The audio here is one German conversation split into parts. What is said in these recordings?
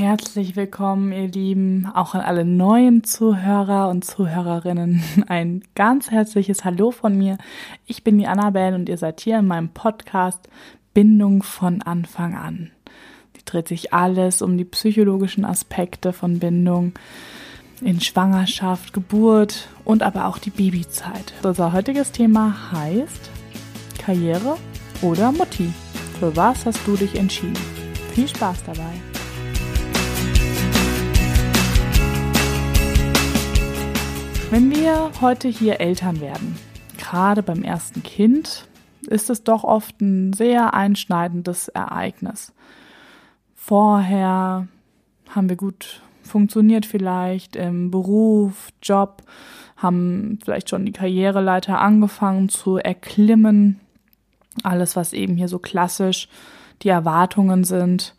Herzlich willkommen, ihr Lieben, auch an alle neuen Zuhörer und Zuhörerinnen. Ein ganz herzliches Hallo von mir. Ich bin die Annabelle und ihr seid hier in meinem Podcast Bindung von Anfang an. Die dreht sich alles um die psychologischen Aspekte von Bindung in Schwangerschaft, Geburt und aber auch die Babyzeit. Unser heutiges Thema heißt Karriere oder Mutti. Für was hast du dich entschieden? Viel Spaß dabei! Wenn wir heute hier Eltern werden, gerade beim ersten Kind, ist es doch oft ein sehr einschneidendes Ereignis. Vorher haben wir gut funktioniert vielleicht im Beruf, Job, haben vielleicht schon die Karriereleiter angefangen zu erklimmen. Alles, was eben hier so klassisch die Erwartungen sind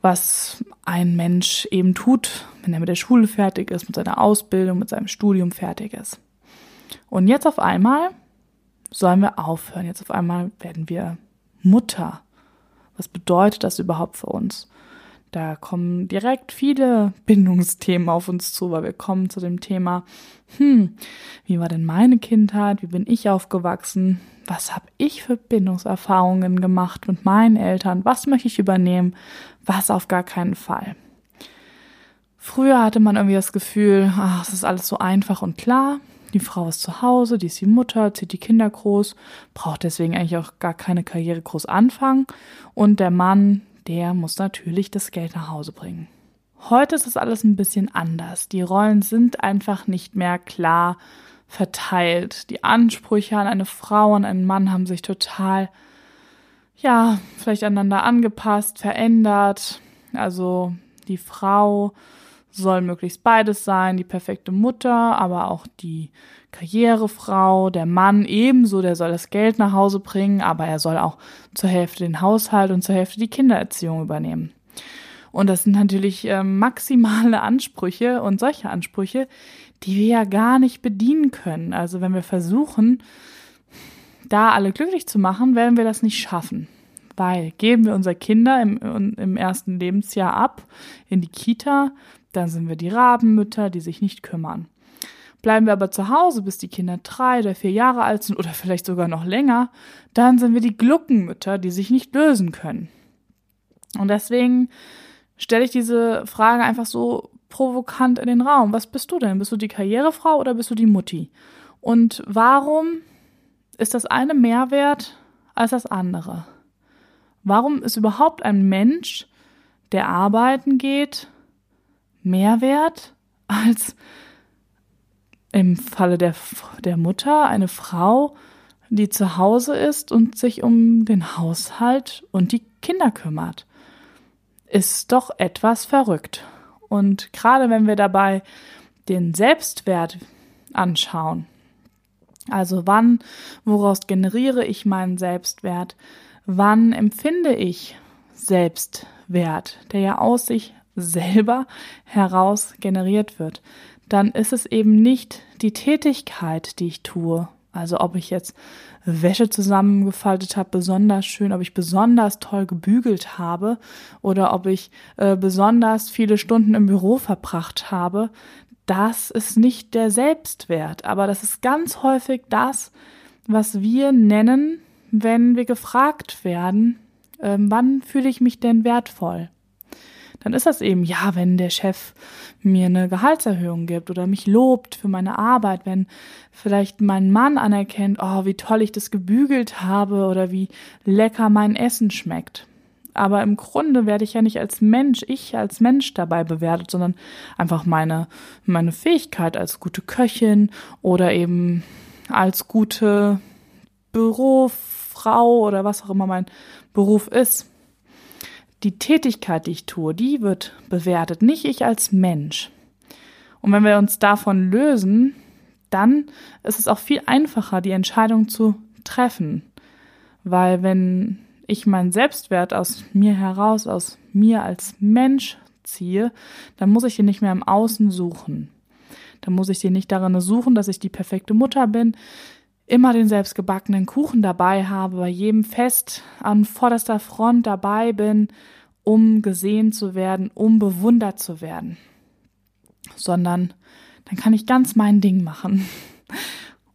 was ein Mensch eben tut, wenn er mit der Schule fertig ist, mit seiner Ausbildung, mit seinem Studium fertig ist. Und jetzt auf einmal sollen wir aufhören. Jetzt auf einmal werden wir Mutter. Was bedeutet das überhaupt für uns? Da kommen direkt viele Bindungsthemen auf uns zu, weil wir kommen zu dem Thema, hm, wie war denn meine Kindheit? Wie bin ich aufgewachsen? Was habe ich für Bindungserfahrungen gemacht mit meinen Eltern? Was möchte ich übernehmen? Was auf gar keinen Fall? Früher hatte man irgendwie das Gefühl, ach, es ist alles so einfach und klar. Die Frau ist zu Hause, die ist die Mutter, zieht die Kinder groß, braucht deswegen eigentlich auch gar keine Karriere groß anfangen. Und der Mann, der muss natürlich das Geld nach Hause bringen. Heute ist es alles ein bisschen anders. Die Rollen sind einfach nicht mehr klar verteilt. Die Ansprüche an eine Frau, an einen Mann haben sich total, ja, vielleicht aneinander angepasst, verändert. Also die Frau soll möglichst beides sein, die perfekte Mutter, aber auch die Karrierefrau, der Mann ebenso, der soll das Geld nach Hause bringen, aber er soll auch zur Hälfte den Haushalt und zur Hälfte die Kindererziehung übernehmen. Und das sind natürlich äh, maximale Ansprüche und solche Ansprüche, die wir ja gar nicht bedienen können. Also wenn wir versuchen, da alle glücklich zu machen, werden wir das nicht schaffen. Weil geben wir unsere Kinder im, im ersten Lebensjahr ab in die Kita, dann sind wir die Rabenmütter, die sich nicht kümmern. Bleiben wir aber zu Hause, bis die Kinder drei oder vier Jahre alt sind oder vielleicht sogar noch länger, dann sind wir die Gluckenmütter, die sich nicht lösen können. Und deswegen stelle ich diese Frage einfach so provokant in den Raum. Was bist du denn? Bist du die Karrierefrau oder bist du die Mutti? Und warum ist das eine mehr wert als das andere? Warum ist überhaupt ein Mensch, der arbeiten geht, mehr wert als im Falle der, der Mutter eine Frau, die zu Hause ist und sich um den Haushalt und die Kinder kümmert? Ist doch etwas verrückt. Und gerade wenn wir dabei den Selbstwert anschauen, also wann, woraus generiere ich meinen Selbstwert? Wann empfinde ich Selbstwert, der ja aus sich selber heraus generiert wird? Dann ist es eben nicht die Tätigkeit, die ich tue. Also ob ich jetzt Wäsche zusammengefaltet habe, besonders schön, ob ich besonders toll gebügelt habe oder ob ich äh, besonders viele Stunden im Büro verbracht habe, das ist nicht der Selbstwert, aber das ist ganz häufig das, was wir nennen, wenn wir gefragt werden, äh, wann fühle ich mich denn wertvoll? Dann ist das eben, ja, wenn der Chef mir eine Gehaltserhöhung gibt oder mich lobt für meine Arbeit, wenn vielleicht mein Mann anerkennt, oh, wie toll ich das gebügelt habe oder wie lecker mein Essen schmeckt. Aber im Grunde werde ich ja nicht als Mensch, ich als Mensch dabei bewertet, sondern einfach meine, meine Fähigkeit als gute Köchin oder eben als gute Bürofrau oder was auch immer mein Beruf ist die Tätigkeit, die ich tue, die wird bewertet, nicht ich als Mensch. Und wenn wir uns davon lösen, dann ist es auch viel einfacher, die Entscheidung zu treffen. Weil wenn ich meinen Selbstwert aus mir heraus, aus mir als Mensch ziehe, dann muss ich den nicht mehr im Außen suchen. Dann muss ich den nicht darin suchen, dass ich die perfekte Mutter bin, immer den selbstgebackenen Kuchen dabei habe, bei jedem Fest an vorderster Front dabei bin um gesehen zu werden, um bewundert zu werden, sondern dann kann ich ganz mein Ding machen.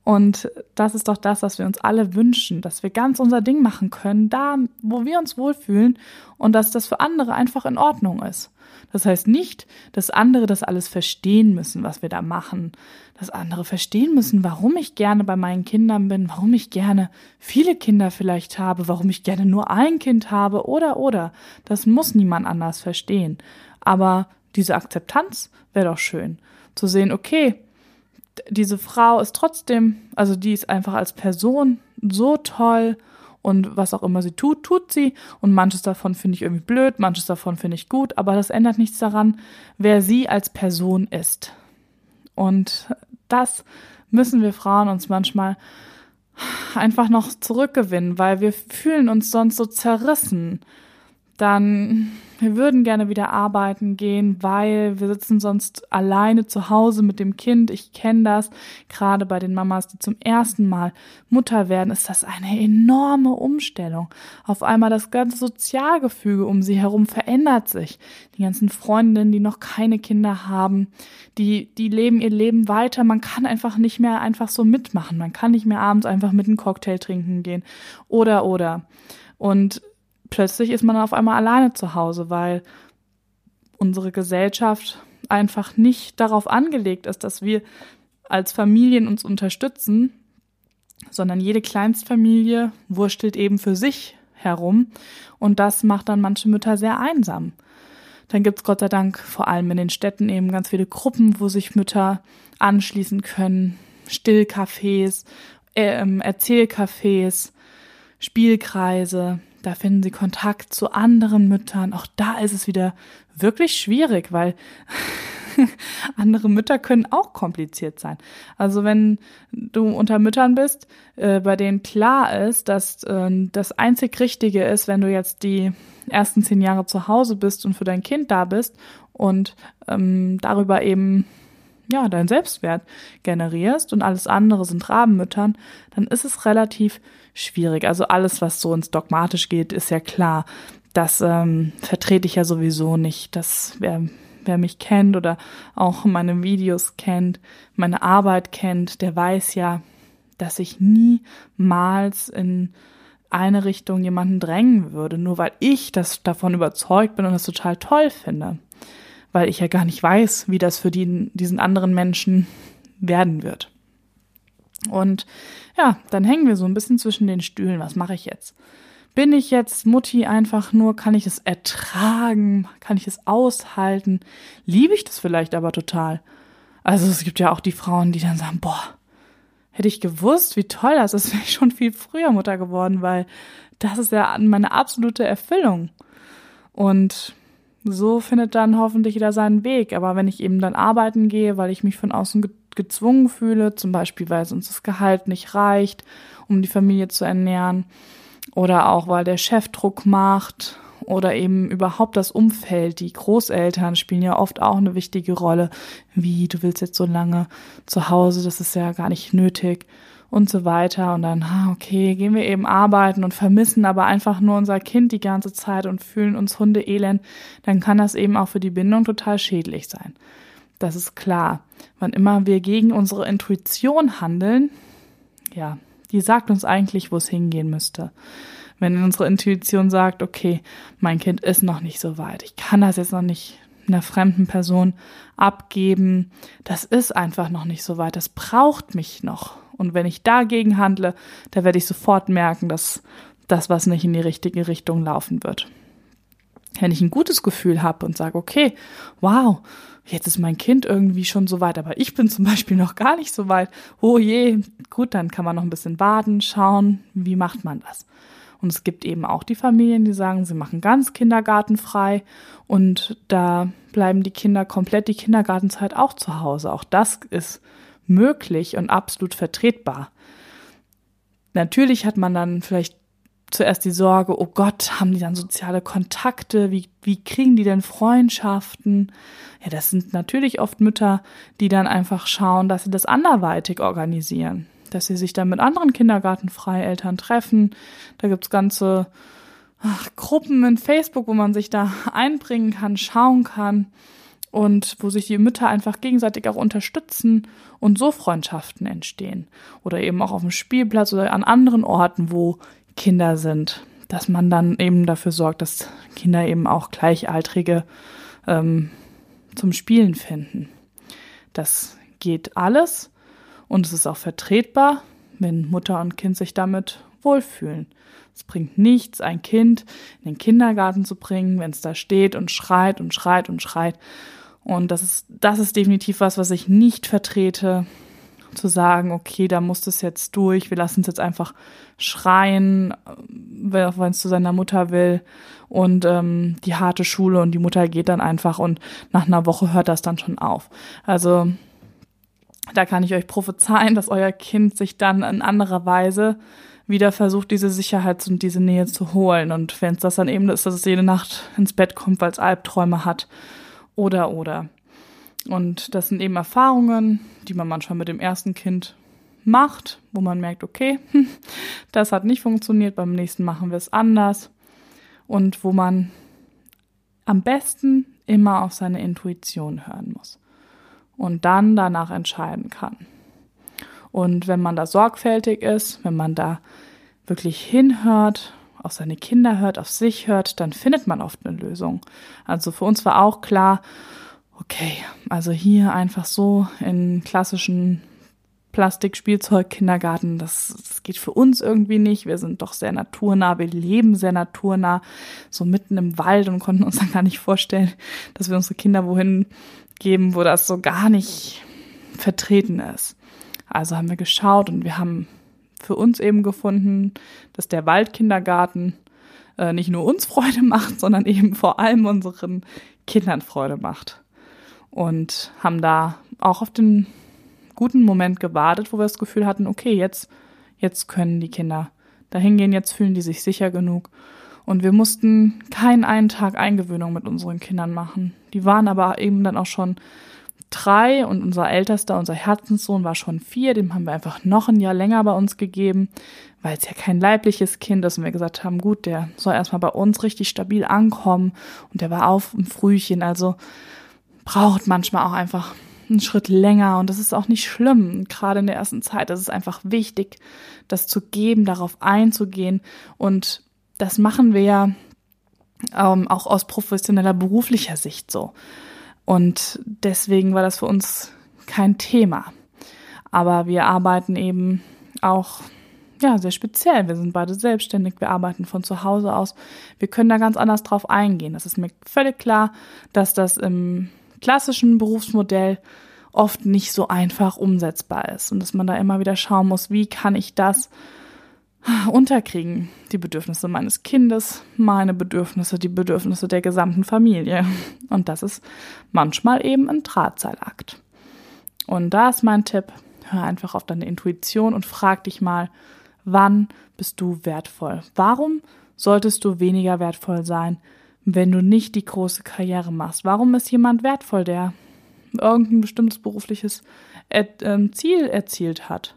Und das ist doch das, was wir uns alle wünschen, dass wir ganz unser Ding machen können, da, wo wir uns wohlfühlen und dass das für andere einfach in Ordnung ist. Das heißt nicht, dass andere das alles verstehen müssen, was wir da machen, dass andere verstehen müssen, warum ich gerne bei meinen Kindern bin, warum ich gerne viele Kinder vielleicht habe, warum ich gerne nur ein Kind habe oder oder. Das muss niemand anders verstehen. Aber diese Akzeptanz wäre doch schön. Zu sehen, okay, diese Frau ist trotzdem, also die ist einfach als Person so toll und was auch immer sie tut, tut sie und manches davon finde ich irgendwie blöd, manches davon finde ich gut, aber das ändert nichts daran, wer sie als Person ist. Und das müssen wir Frauen uns manchmal einfach noch zurückgewinnen, weil wir fühlen uns sonst so zerrissen. Dann wir würden gerne wieder arbeiten gehen, weil wir sitzen sonst alleine zu Hause mit dem Kind. Ich kenne das. Gerade bei den Mamas, die zum ersten Mal Mutter werden, ist das eine enorme Umstellung. Auf einmal das ganze Sozialgefüge um sie herum verändert sich. Die ganzen Freundinnen, die noch keine Kinder haben, die, die leben ihr Leben weiter. Man kann einfach nicht mehr einfach so mitmachen. Man kann nicht mehr abends einfach mit einem Cocktail trinken gehen. Oder, oder. Und plötzlich ist man auf einmal alleine zu Hause, weil unsere Gesellschaft einfach nicht darauf angelegt ist, dass wir als Familien uns unterstützen, sondern jede Kleinstfamilie wurstelt eben für sich herum und das macht dann manche Mütter sehr einsam. Dann gibt's Gott sei Dank vor allem in den Städten eben ganz viele Gruppen, wo sich Mütter anschließen können, Stillcafés, äh, Erzählcafés, Spielkreise, da finden sie Kontakt zu anderen Müttern. Auch da ist es wieder wirklich schwierig, weil andere Mütter können auch kompliziert sein. Also wenn du unter Müttern bist, äh, bei denen klar ist, dass äh, das einzig Richtige ist, wenn du jetzt die ersten zehn Jahre zu Hause bist und für dein Kind da bist und ähm, darüber eben ja dein Selbstwert generierst und alles andere sind Rabenmüttern, dann ist es relativ schwierig. Also alles, was so ins Dogmatisch geht, ist ja klar. Das ähm, vertrete ich ja sowieso nicht. Das wer, wer mich kennt oder auch meine Videos kennt, meine Arbeit kennt, der weiß ja, dass ich niemals in eine Richtung jemanden drängen würde, nur weil ich das davon überzeugt bin und das total toll finde. Weil ich ja gar nicht weiß, wie das für die, diesen anderen Menschen werden wird. Und ja, dann hängen wir so ein bisschen zwischen den Stühlen. Was mache ich jetzt? Bin ich jetzt Mutti einfach nur? Kann ich es ertragen? Kann ich es aushalten? Liebe ich das vielleicht aber total? Also es gibt ja auch die Frauen, die dann sagen, boah, hätte ich gewusst, wie toll das ist, wäre ich schon viel früher Mutter geworden, weil das ist ja meine absolute Erfüllung. Und so findet dann hoffentlich jeder seinen Weg. Aber wenn ich eben dann arbeiten gehe, weil ich mich von außen gezwungen fühle, zum Beispiel weil uns das Gehalt nicht reicht, um die Familie zu ernähren, oder auch weil der Chef Druck macht oder eben überhaupt das Umfeld, die Großeltern spielen ja oft auch eine wichtige Rolle. Wie, du willst jetzt so lange zu Hause, das ist ja gar nicht nötig und so weiter. Und dann, okay, gehen wir eben arbeiten und vermissen aber einfach nur unser Kind die ganze Zeit und fühlen uns Hundeelend, dann kann das eben auch für die Bindung total schädlich sein. Das ist klar. Wann immer wir gegen unsere Intuition handeln, ja, die sagt uns eigentlich, wo es hingehen müsste. Wenn unsere Intuition sagt, okay, mein Kind ist noch nicht so weit, ich kann das jetzt noch nicht einer fremden Person abgeben, das ist einfach noch nicht so weit, das braucht mich noch. Und wenn ich dagegen handle, da werde ich sofort merken, dass das was nicht in die richtige Richtung laufen wird. Wenn ich ein gutes Gefühl habe und sage, okay, wow, jetzt ist mein Kind irgendwie schon so weit, aber ich bin zum Beispiel noch gar nicht so weit. Oh je, gut, dann kann man noch ein bisschen warten, schauen, wie macht man das. Und es gibt eben auch die Familien, die sagen, sie machen ganz kindergartenfrei und da bleiben die Kinder komplett die Kindergartenzeit auch zu Hause. Auch das ist möglich und absolut vertretbar. Natürlich hat man dann vielleicht zuerst die Sorge, oh Gott, haben die dann soziale Kontakte? Wie, wie kriegen die denn Freundschaften? Ja, das sind natürlich oft Mütter, die dann einfach schauen, dass sie das anderweitig organisieren. Dass sie sich dann mit anderen Kindergartenfreieltern treffen. Da gibt's ganze ach, Gruppen in Facebook, wo man sich da einbringen kann, schauen kann und wo sich die Mütter einfach gegenseitig auch unterstützen und so Freundschaften entstehen. Oder eben auch auf dem Spielplatz oder an anderen Orten, wo Kinder sind, dass man dann eben dafür sorgt, dass Kinder eben auch Gleichaltrige ähm, zum Spielen finden. Das geht alles und es ist auch vertretbar, wenn Mutter und Kind sich damit wohlfühlen. Es bringt nichts, ein Kind in den Kindergarten zu bringen, wenn es da steht und schreit und schreit und schreit und das ist, das ist definitiv was, was ich nicht vertrete, zu sagen, okay, da muss das jetzt durch, wir lassen es jetzt einfach schreien, wenn es zu seiner Mutter will und ähm, die harte Schule und die Mutter geht dann einfach und nach einer Woche hört das dann schon auf. Also da kann ich euch prophezeien, dass euer Kind sich dann in anderer Weise wieder versucht, diese Sicherheit und diese Nähe zu holen. Und wenn es das dann eben ist, dass es jede Nacht ins Bett kommt, weil es Albträume hat, oder oder. Und das sind eben Erfahrungen, die man manchmal mit dem ersten Kind macht, wo man merkt, okay, das hat nicht funktioniert, beim nächsten machen wir es anders. Und wo man am besten immer auf seine Intuition hören muss und dann danach entscheiden kann. Und wenn man da sorgfältig ist, wenn man da wirklich hinhört auf seine Kinder hört, auf sich hört, dann findet man oft eine Lösung. Also für uns war auch klar, okay, also hier einfach so in klassischen Plastikspielzeug-Kindergarten, das, das geht für uns irgendwie nicht. Wir sind doch sehr naturnah, wir leben sehr naturnah, so mitten im Wald und konnten uns dann gar nicht vorstellen, dass wir unsere Kinder wohin geben, wo das so gar nicht vertreten ist. Also haben wir geschaut und wir haben für uns eben gefunden, dass der Waldkindergarten äh, nicht nur uns Freude macht, sondern eben vor allem unseren Kindern Freude macht. Und haben da auch auf den guten Moment gewartet, wo wir das Gefühl hatten, okay, jetzt, jetzt können die Kinder dahin gehen, jetzt fühlen die sich sicher genug. Und wir mussten keinen einen Tag Eingewöhnung mit unseren Kindern machen. Die waren aber eben dann auch schon drei und unser ältester, unser Herzenssohn war schon vier, dem haben wir einfach noch ein Jahr länger bei uns gegeben, weil es ja kein leibliches Kind ist. Und wir gesagt haben, gut, der soll erstmal bei uns richtig stabil ankommen. Und der war auf ein Frühchen, also braucht manchmal auch einfach einen Schritt länger. Und das ist auch nicht schlimm, gerade in der ersten Zeit, das ist einfach wichtig, das zu geben, darauf einzugehen. Und das machen wir ja ähm, auch aus professioneller beruflicher Sicht so. Und deswegen war das für uns kein Thema. Aber wir arbeiten eben auch ja, sehr speziell. Wir sind beide selbstständig, wir arbeiten von zu Hause aus. Wir können da ganz anders drauf eingehen. Das ist mir völlig klar, dass das im klassischen Berufsmodell oft nicht so einfach umsetzbar ist und dass man da immer wieder schauen muss, wie kann ich das unterkriegen. Die Bedürfnisse meines Kindes, meine Bedürfnisse, die Bedürfnisse der gesamten Familie. Und das ist manchmal eben ein Drahtseilakt. Und da ist mein Tipp, hör einfach auf deine Intuition und frag dich mal, wann bist du wertvoll? Warum solltest du weniger wertvoll sein, wenn du nicht die große Karriere machst? Warum ist jemand wertvoll, der irgendein bestimmtes berufliches ähm, Ziel erzielt hat?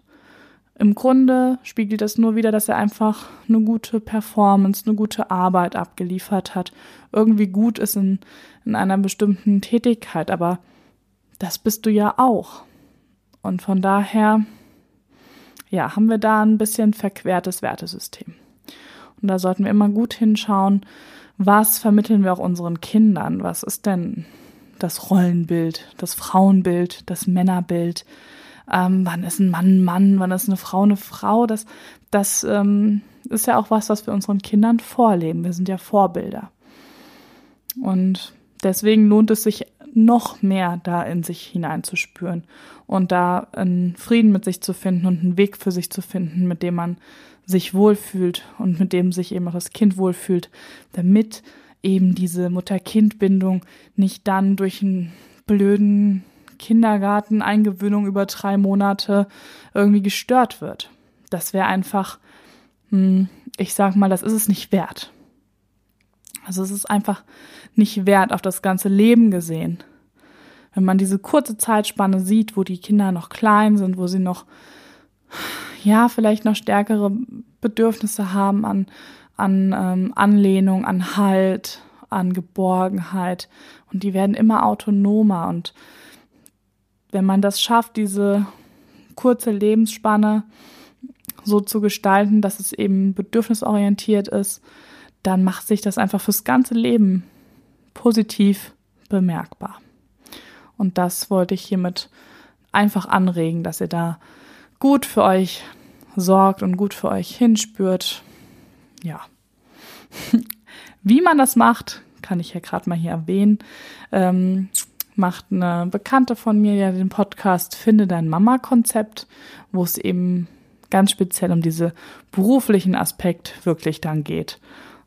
Im Grunde spiegelt das nur wieder, dass er einfach eine gute Performance, eine gute Arbeit abgeliefert hat, irgendwie gut ist in, in einer bestimmten Tätigkeit, aber das bist du ja auch. Und von daher, ja, haben wir da ein bisschen verquertes Wertesystem. Und da sollten wir immer gut hinschauen, was vermitteln wir auch unseren Kindern? Was ist denn das Rollenbild, das Frauenbild, das Männerbild? Ähm, wann ist ein Mann ein Mann, wann ist eine Frau eine Frau. Das, das ähm, ist ja auch was, was wir unseren Kindern vorleben. Wir sind ja Vorbilder. Und deswegen lohnt es sich noch mehr da in sich hineinzuspüren und da einen Frieden mit sich zu finden und einen Weg für sich zu finden, mit dem man sich wohlfühlt und mit dem sich eben auch das Kind wohlfühlt, damit eben diese Mutter-Kind-Bindung nicht dann durch einen blöden Kindergarten, Eingewöhnung über drei Monate irgendwie gestört wird. Das wäre einfach, hm, ich sag mal, das ist es nicht wert. Also es ist einfach nicht wert auf das ganze Leben gesehen. Wenn man diese kurze Zeitspanne sieht, wo die Kinder noch klein sind, wo sie noch, ja, vielleicht noch stärkere Bedürfnisse haben an, an ähm, Anlehnung, an Halt, an Geborgenheit und die werden immer autonomer und wenn man das schafft, diese kurze Lebensspanne so zu gestalten, dass es eben bedürfnisorientiert ist, dann macht sich das einfach fürs ganze Leben positiv bemerkbar. Und das wollte ich hiermit einfach anregen, dass ihr da gut für euch sorgt und gut für euch hinspürt. Ja. Wie man das macht, kann ich ja gerade mal hier erwähnen. Ähm, macht eine Bekannte von mir ja den Podcast Finde dein Mama-Konzept, wo es eben ganz speziell um diese beruflichen Aspekt wirklich dann geht.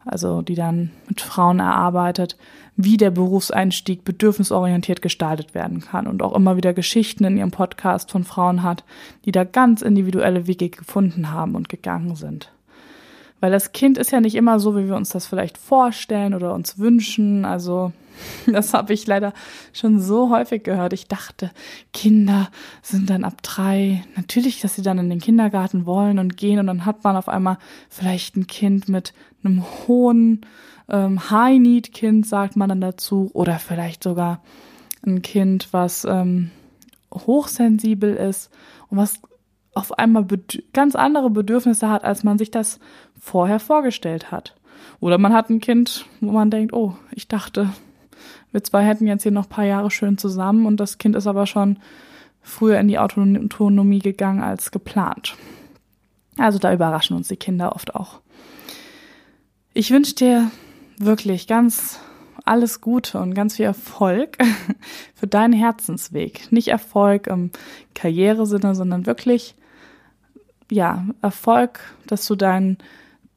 Also die dann mit Frauen erarbeitet, wie der Berufseinstieg bedürfnisorientiert gestaltet werden kann und auch immer wieder Geschichten in ihrem Podcast von Frauen hat, die da ganz individuelle Wege gefunden haben und gegangen sind. Weil das Kind ist ja nicht immer so, wie wir uns das vielleicht vorstellen oder uns wünschen. Also das habe ich leider schon so häufig gehört. Ich dachte, Kinder sind dann ab drei. Natürlich, dass sie dann in den Kindergarten wollen und gehen und dann hat man auf einmal vielleicht ein Kind mit einem hohen ähm, High-Need-Kind, sagt man dann dazu, oder vielleicht sogar ein Kind, was ähm, hochsensibel ist und was auf einmal ganz andere Bedürfnisse hat, als man sich das vorher vorgestellt hat. Oder man hat ein Kind, wo man denkt, oh, ich dachte, wir zwei hätten jetzt hier noch ein paar Jahre schön zusammen und das Kind ist aber schon früher in die Autonomie gegangen als geplant. Also da überraschen uns die Kinder oft auch. Ich wünsche dir wirklich ganz alles Gute und ganz viel Erfolg für deinen Herzensweg. Nicht Erfolg im Karrieresinne, sondern wirklich, ja, Erfolg, dass du deinen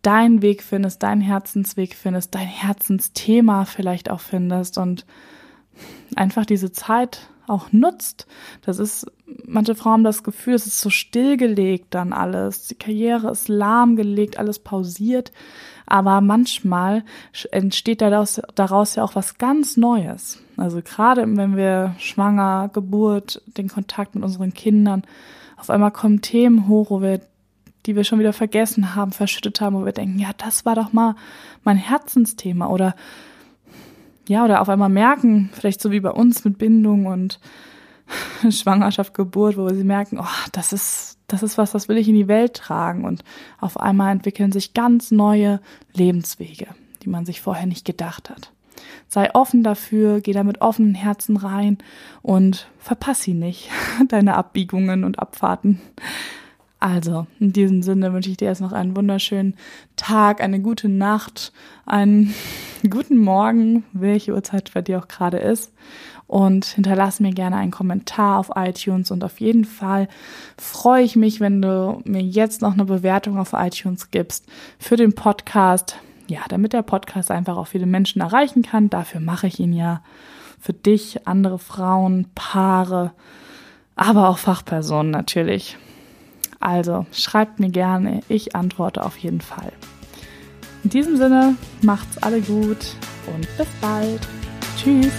deinen Weg findest, deinen Herzensweg findest, dein Herzensthema vielleicht auch findest und einfach diese Zeit auch nutzt. Das ist, manche Frauen haben das Gefühl, es ist so stillgelegt dann alles. Die Karriere ist lahmgelegt, alles pausiert. Aber manchmal entsteht daraus, daraus ja auch was ganz Neues. Also gerade wenn wir schwanger, Geburt, den Kontakt mit unseren Kindern, auf einmal kommen Themen hoch, wo wir die wir schon wieder vergessen haben, verschüttet haben, wo wir denken, ja, das war doch mal mein Herzensthema oder ja, oder auf einmal merken, vielleicht so wie bei uns mit Bindung und Schwangerschaft, Geburt, wo sie merken, oh, das ist, das ist was, das will ich in die Welt tragen und auf einmal entwickeln sich ganz neue Lebenswege, die man sich vorher nicht gedacht hat. Sei offen dafür, geh da mit offenen Herzen rein und verpass sie nicht, deine Abbiegungen und Abfahrten. Also, in diesem Sinne wünsche ich dir erst noch einen wunderschönen Tag, eine gute Nacht, einen guten Morgen, welche Uhrzeit bei dir auch gerade ist. Und hinterlass mir gerne einen Kommentar auf iTunes und auf jeden Fall freue ich mich, wenn du mir jetzt noch eine Bewertung auf iTunes gibst für den Podcast. Ja, damit der Podcast einfach auch viele Menschen erreichen kann. Dafür mache ich ihn ja für dich, andere Frauen, Paare, aber auch Fachpersonen natürlich. Also schreibt mir gerne, ich antworte auf jeden Fall. In diesem Sinne, macht's alle gut und bis bald. Tschüss.